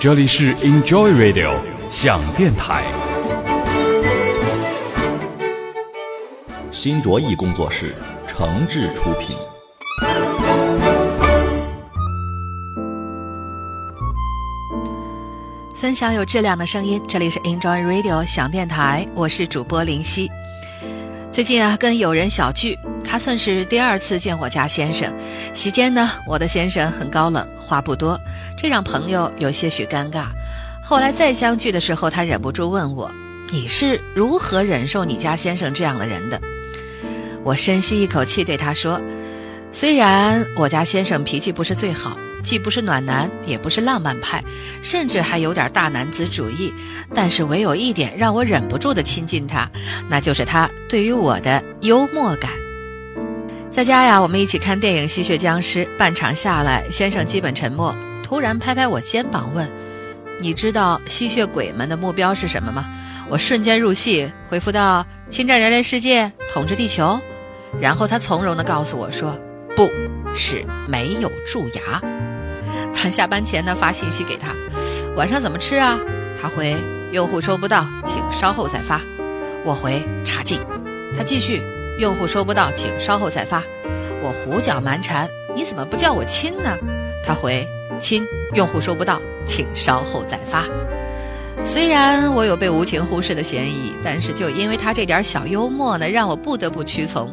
这里是 Enjoy Radio 想电台，新卓艺工作室诚挚出品。分享有质量的声音，这里是 Enjoy Radio 想电台，我是主播林夕。最近啊，跟友人小聚，他算是第二次见我家先生。席间呢，我的先生很高冷，话不多，这让朋友有些许尴尬。后来再相聚的时候，他忍不住问我：“你是如何忍受你家先生这样的人的？”我深吸一口气，对他说：“虽然我家先生脾气不是最好。”既不是暖男，也不是浪漫派，甚至还有点大男子主义。但是唯有一点让我忍不住的亲近他，那就是他对于我的幽默感。在家呀，我们一起看电影《吸血僵尸》，半场下来，先生基本沉默，突然拍拍我肩膀问：“你知道吸血鬼们的目标是什么吗？”我瞬间入戏，回复道：“侵占人类世界，统治地球。”然后他从容地告诉我说：“不是没有蛀牙。”下班前呢发信息给他，晚上怎么吃啊？他回用户收不到，请稍后再发。我回差劲。他继续用户收不到，请稍后再发。我胡搅蛮缠，你怎么不叫我亲呢？他回亲，用户收不到，请稍后再发。虽然我有被无情忽视的嫌疑，但是就因为他这点小幽默呢，让我不得不屈从。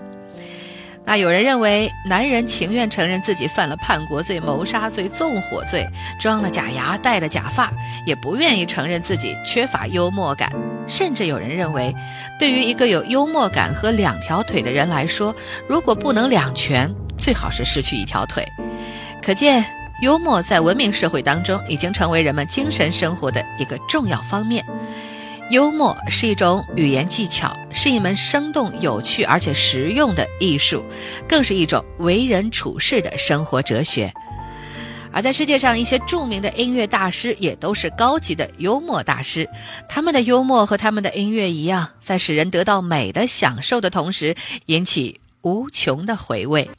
那有人认为，男人情愿承认自己犯了叛国罪、谋杀罪、纵火罪，装了假牙、戴了假发，也不愿意承认自己缺乏幽默感。甚至有人认为，对于一个有幽默感和两条腿的人来说，如果不能两全，最好是失去一条腿。可见，幽默在文明社会当中已经成为人们精神生活的一个重要方面。幽默是一种语言技巧，是一门生动有趣而且实用的艺术，更是一种为人处事的生活哲学。而在世界上，一些著名的音乐大师也都是高级的幽默大师，他们的幽默和他们的音乐一样，在使人得到美的享受的同时，引起无穷的回味。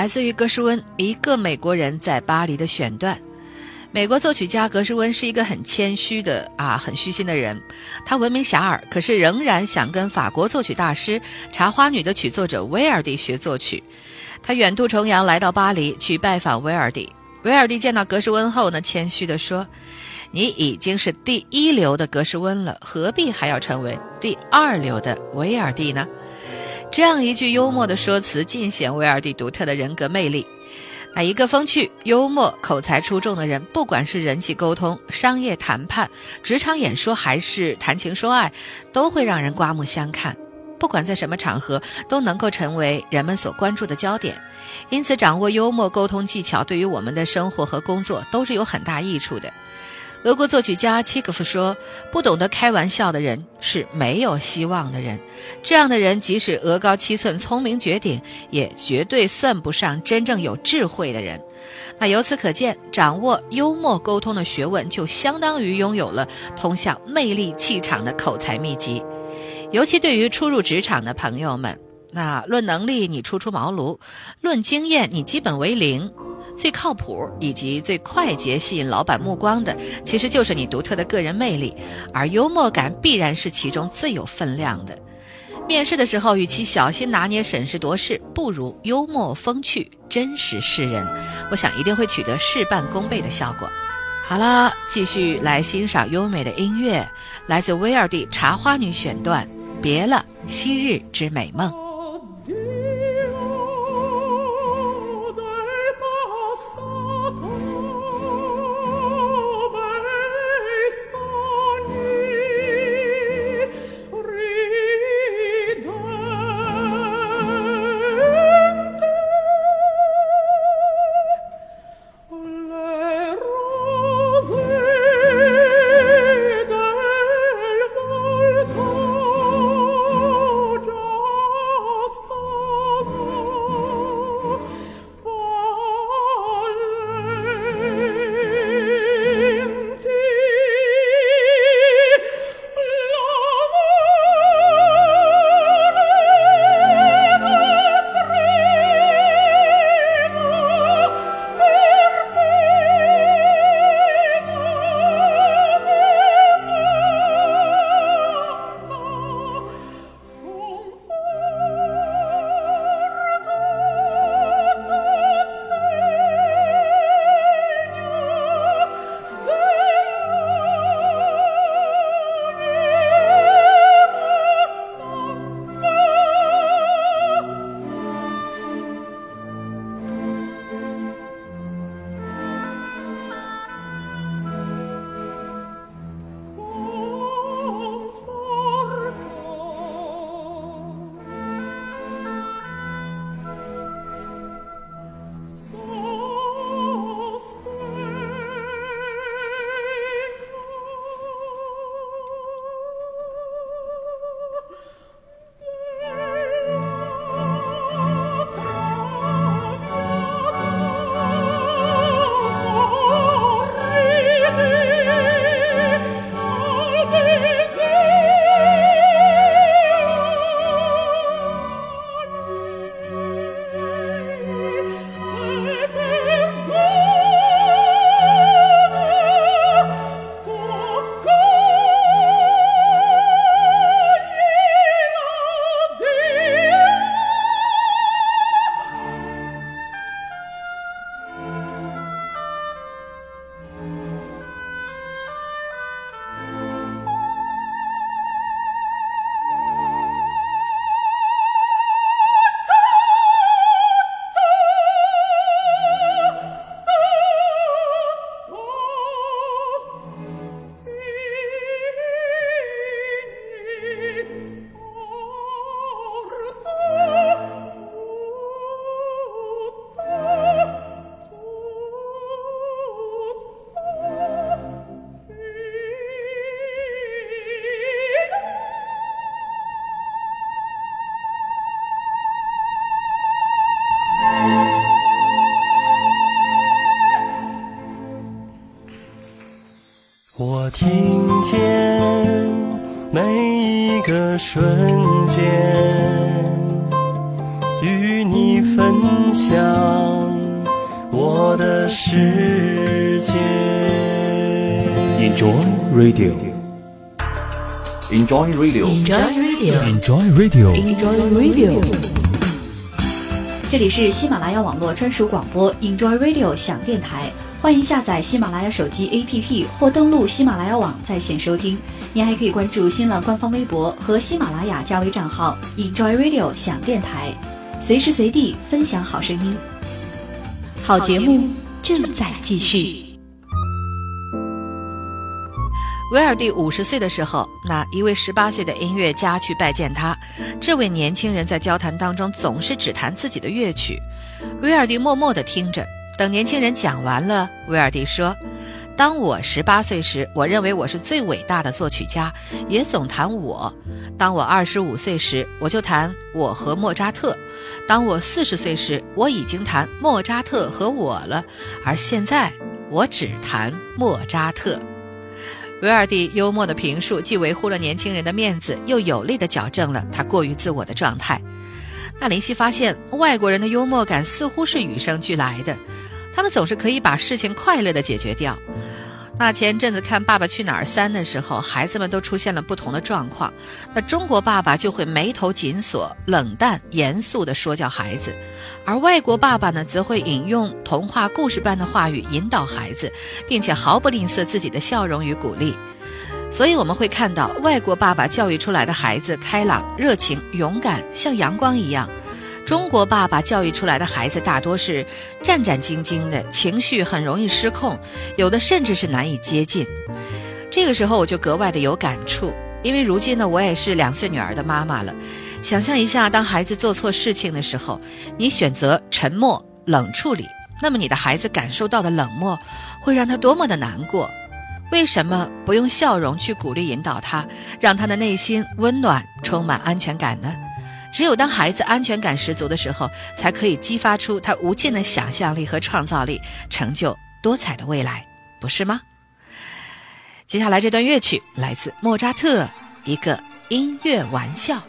来自于格什温，一个美国人在巴黎的选段。美国作曲家格什温是一个很谦虚的啊，很虚心的人。他闻名遐迩，可是仍然想跟法国作曲大师《茶花女》的曲作者威尔第学作曲。他远渡重洋来到巴黎去拜访威尔第。威尔第见到格什温后呢，谦虚地说：“你已经是第一流的格什温了，何必还要成为第二流的威尔第呢？”这样一句幽默的说辞，尽显威尔第独特的人格魅力。那一个风趣、幽默、口才出众的人，不管是人际沟通、商业谈判、职场演说，还是谈情说爱，都会让人刮目相看。不管在什么场合，都能够成为人们所关注的焦点。因此，掌握幽默沟通技巧，对于我们的生活和工作都是有很大益处的。俄国作曲家契诃夫说：“不懂得开玩笑的人是没有希望的人。这样的人，即使额高七寸、聪明绝顶，也绝对算不上真正有智慧的人。”那由此可见，掌握幽默沟通的学问，就相当于拥有了通向魅力气场的口才秘籍。尤其对于初入职场的朋友们，那论能力你初出茅庐，论经验你基本为零。最靠谱以及最快捷吸引老板目光的，其实就是你独特的个人魅力，而幽默感必然是其中最有分量的。面试的时候，与其小心拿捏、审时度势，不如幽默风趣、真实示人。我想一定会取得事半功倍的效果。好了，继续来欣赏优美的音乐，来自威尔第《茶花女》选段，《别了，昔日之美梦》。每一个瞬间，与你分。分享我的世界。Enjoy Radio。Enjoy Radio，Enjoy Radio，Enjoy Radio。Enjoy Radio。这里是喜马拉雅网络专属广播 Enjoy Radio 响电台，欢迎下载喜马拉雅手机 APP 或登录喜马拉雅网在线收听。您还可以关注新浪官方微博和喜马拉雅加微账号 Enjoy Radio 响电台，随时随地分享好声音。好节目正在继续。威尔第五十岁的时候，那一位十八岁的音乐家去拜见他。这位年轻人在交谈当中总是只弹自己的乐曲，威尔第默默地听着。等年轻人讲完了，威尔第说：“当我十八岁时，我认为我是最伟大的作曲家，也总谈我；当我二十五岁时，我就谈我和莫扎特；当我四十岁时，我已经谈莫扎特和我了，而现在我只谈莫扎特。”维尔蒂幽默的评述，既维护了年轻人的面子，又有力地矫正了他过于自我的状态。那林夕发现，外国人的幽默感似乎是与生俱来的，他们总是可以把事情快乐地解决掉。那前阵子看《爸爸去哪儿三》的时候，孩子们都出现了不同的状况。那中国爸爸就会眉头紧锁、冷淡严肃地说教孩子，而外国爸爸呢，则会引用童话故事般的话语引导孩子，并且毫不吝啬自己的笑容与鼓励。所以我们会看到，外国爸爸教育出来的孩子开朗、热情、勇敢，像阳光一样。中国爸爸教育出来的孩子大多是战战兢兢的，情绪很容易失控，有的甚至是难以接近。这个时候我就格外的有感触，因为如今呢，我也是两岁女儿的妈妈了。想象一下，当孩子做错事情的时候，你选择沉默、冷处理，那么你的孩子感受到的冷漠，会让他多么的难过。为什么不用笑容去鼓励引导他，让他的内心温暖、充满安全感呢？只有当孩子安全感十足的时候，才可以激发出他无尽的想象力和创造力，成就多彩的未来，不是吗？接下来这段乐曲来自莫扎特，一个音乐玩笑。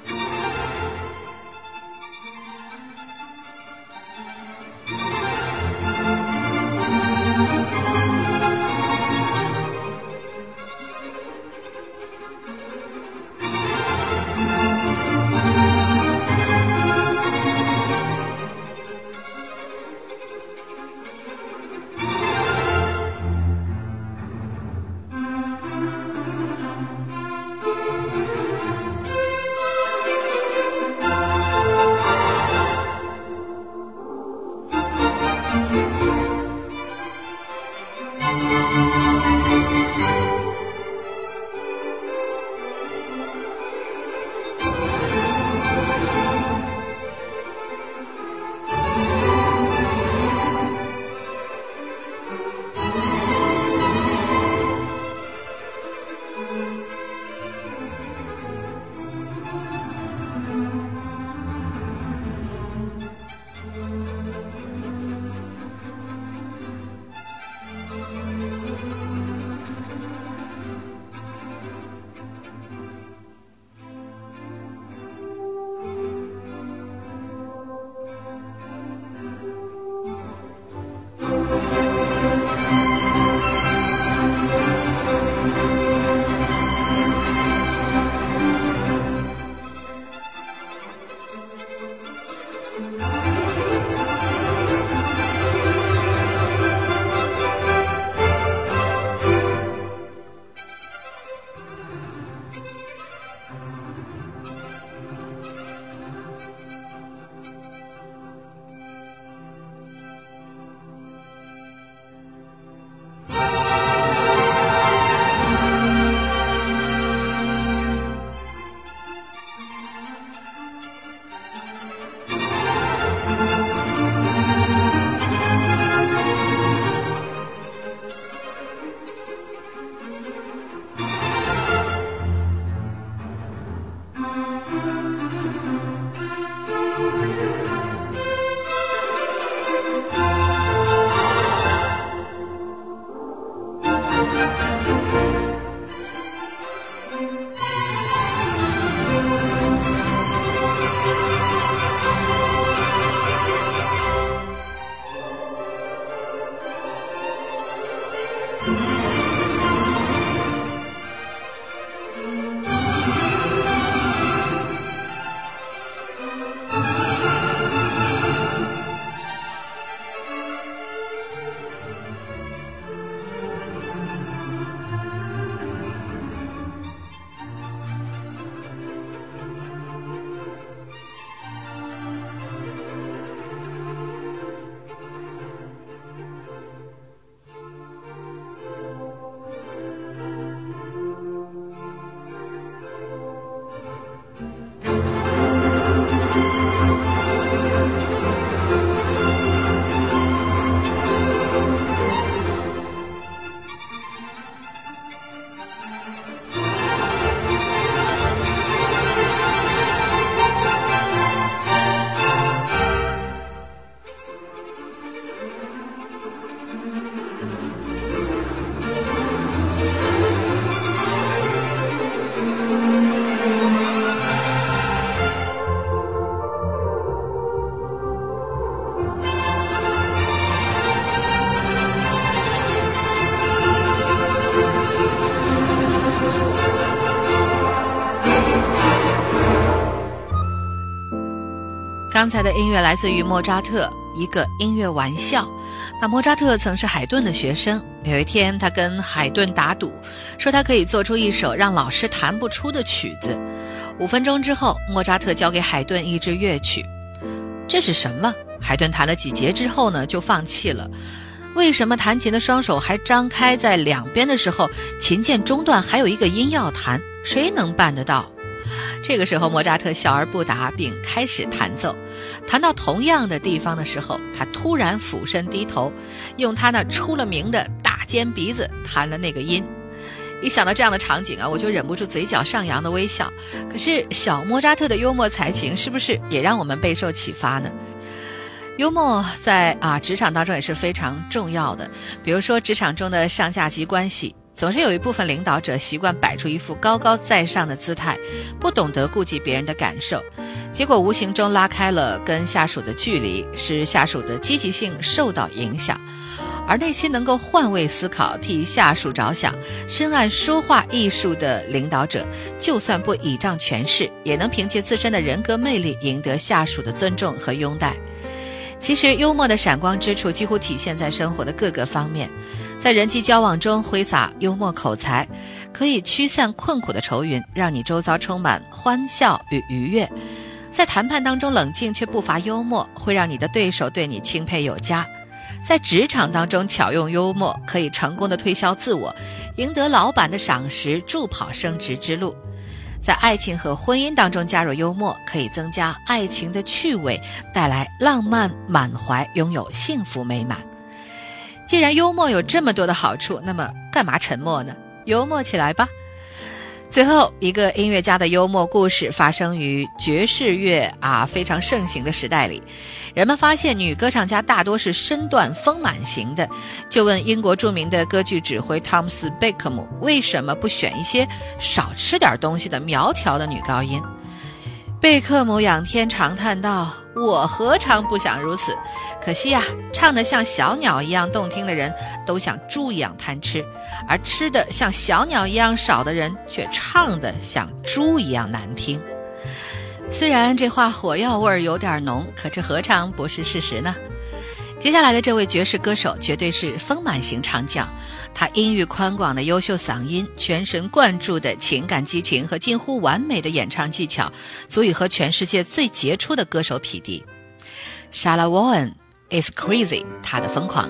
刚才的音乐来自于莫扎特，一个音乐玩笑。那莫扎特曾是海顿的学生，有一天他跟海顿打赌，说他可以做出一首让老师弹不出的曲子。五分钟之后，莫扎特交给海顿一支乐曲，这是什么？海顿弹了几节之后呢，就放弃了。为什么弹琴的双手还张开在两边的时候，琴键中断还有一个音要弹？谁能办得到？这个时候，莫扎特笑而不答，并开始弹奏。弹到同样的地方的时候，他突然俯身低头，用他那出了名的大尖鼻子弹了那个音。一想到这样的场景啊，我就忍不住嘴角上扬的微笑。可是，小莫扎特的幽默才情是不是也让我们备受启发呢？幽默在啊职场当中也是非常重要的。比如说，职场中的上下级关系。总是有一部分领导者习惯摆出一副高高在上的姿态，不懂得顾及别人的感受，结果无形中拉开了跟下属的距离，使下属的积极性受到影响。而那些能够换位思考、替下属着想、深谙说话艺术的领导者，就算不倚仗权势，也能凭借自身的人格魅力赢得下属的尊重和拥戴。其实，幽默的闪光之处几乎体现在生活的各个方面。在人际交往中挥洒幽默口才，可以驱散困苦的愁云，让你周遭充满欢笑与愉悦；在谈判当中冷静却不乏幽默，会让你的对手对你钦佩有加；在职场当中巧用幽默，可以成功的推销自我，赢得老板的赏识，助跑升职之路；在爱情和婚姻当中加入幽默，可以增加爱情的趣味，带来浪漫满怀，拥有幸福美满。既然幽默有这么多的好处，那么干嘛沉默呢？幽默起来吧！最后一个音乐家的幽默故事发生于爵士乐啊非常盛行的时代里，人们发现女歌唱家大多是身段丰满型的，就问英国著名的歌剧指挥汤姆斯·贝克姆为什么不选一些少吃点东西的苗条的女高音。贝克姆仰天长叹道：“我何尝不想如此？可惜呀，唱得像小鸟一样动听的人，都像猪一样贪吃；而吃的像小鸟一样少的人，却唱得像猪一样难听。”虽然这话火药味儿有点浓，可这何尝不是事实呢？接下来的这位爵士歌手，绝对是丰满型唱将。他音域宽广的优秀嗓音、全神贯注的情感激情和近乎完美的演唱技巧，足以和全世界最杰出的歌手匹敌。Shala w a n is crazy，他的疯狂。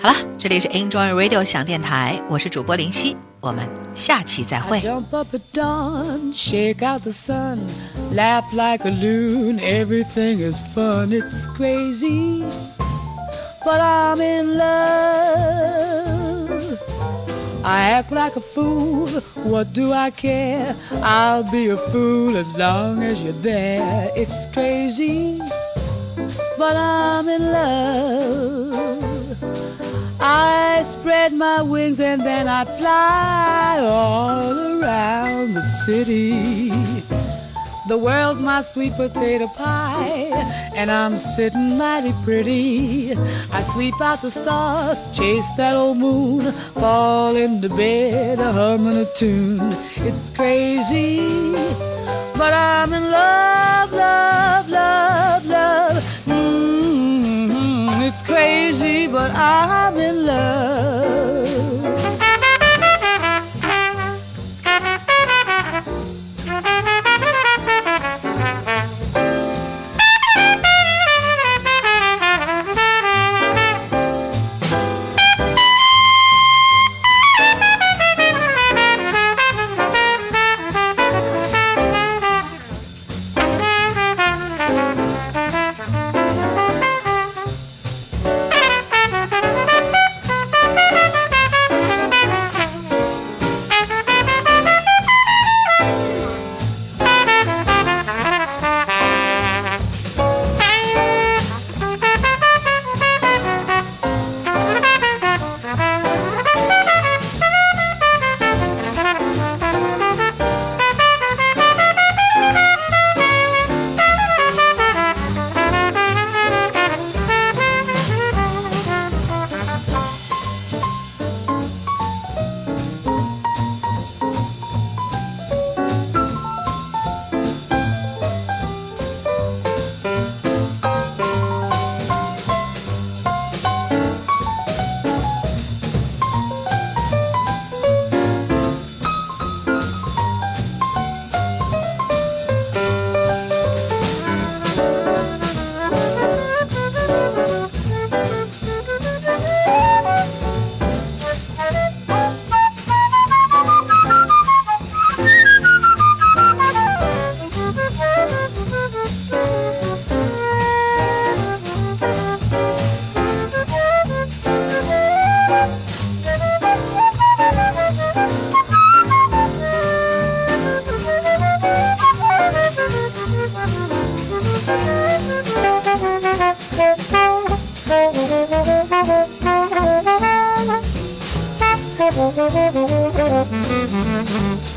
好了，这里是 Enjoy Radio 响电台，我是主播林夕，我们下期再会。I act like a fool, what do I care? I'll be a fool as long as you're there. It's crazy, but I'm in love. I spread my wings and then I fly all around the city. The world's my sweet potato pie, and I'm sitting mighty pretty. I sweep out the stars, chase that old moon, fall into bed, a humming a tune. It's crazy, but I'm in love, love, love, love. Mm-hmm. It's crazy, but I'm in love.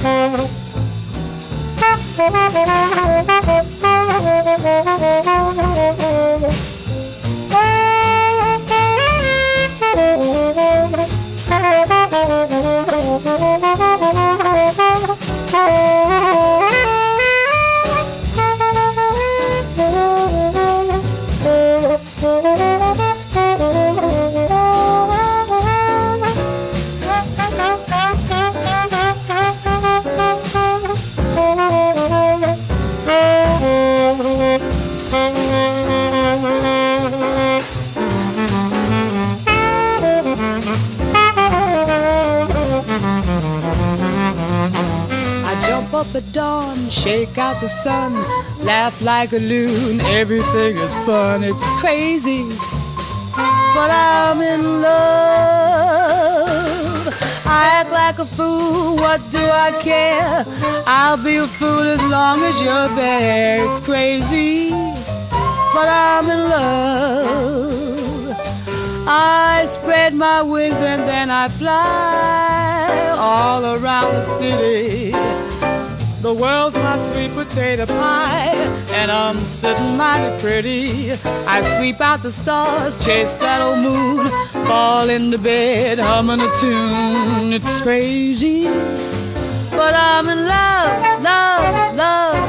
Thank you. Like a loon. Everything is fun, it's crazy. But I'm in love. I act like a fool, what do I care? I'll be a fool as long as you're there. It's crazy, but I'm in love. I spread my wings and then I fly all around the city. The world's my sweet potato pie, and I'm sitting mighty pretty. I sweep out the stars, chase that old moon, fall into bed, humming a tune. It's crazy, but I'm in love, love, love.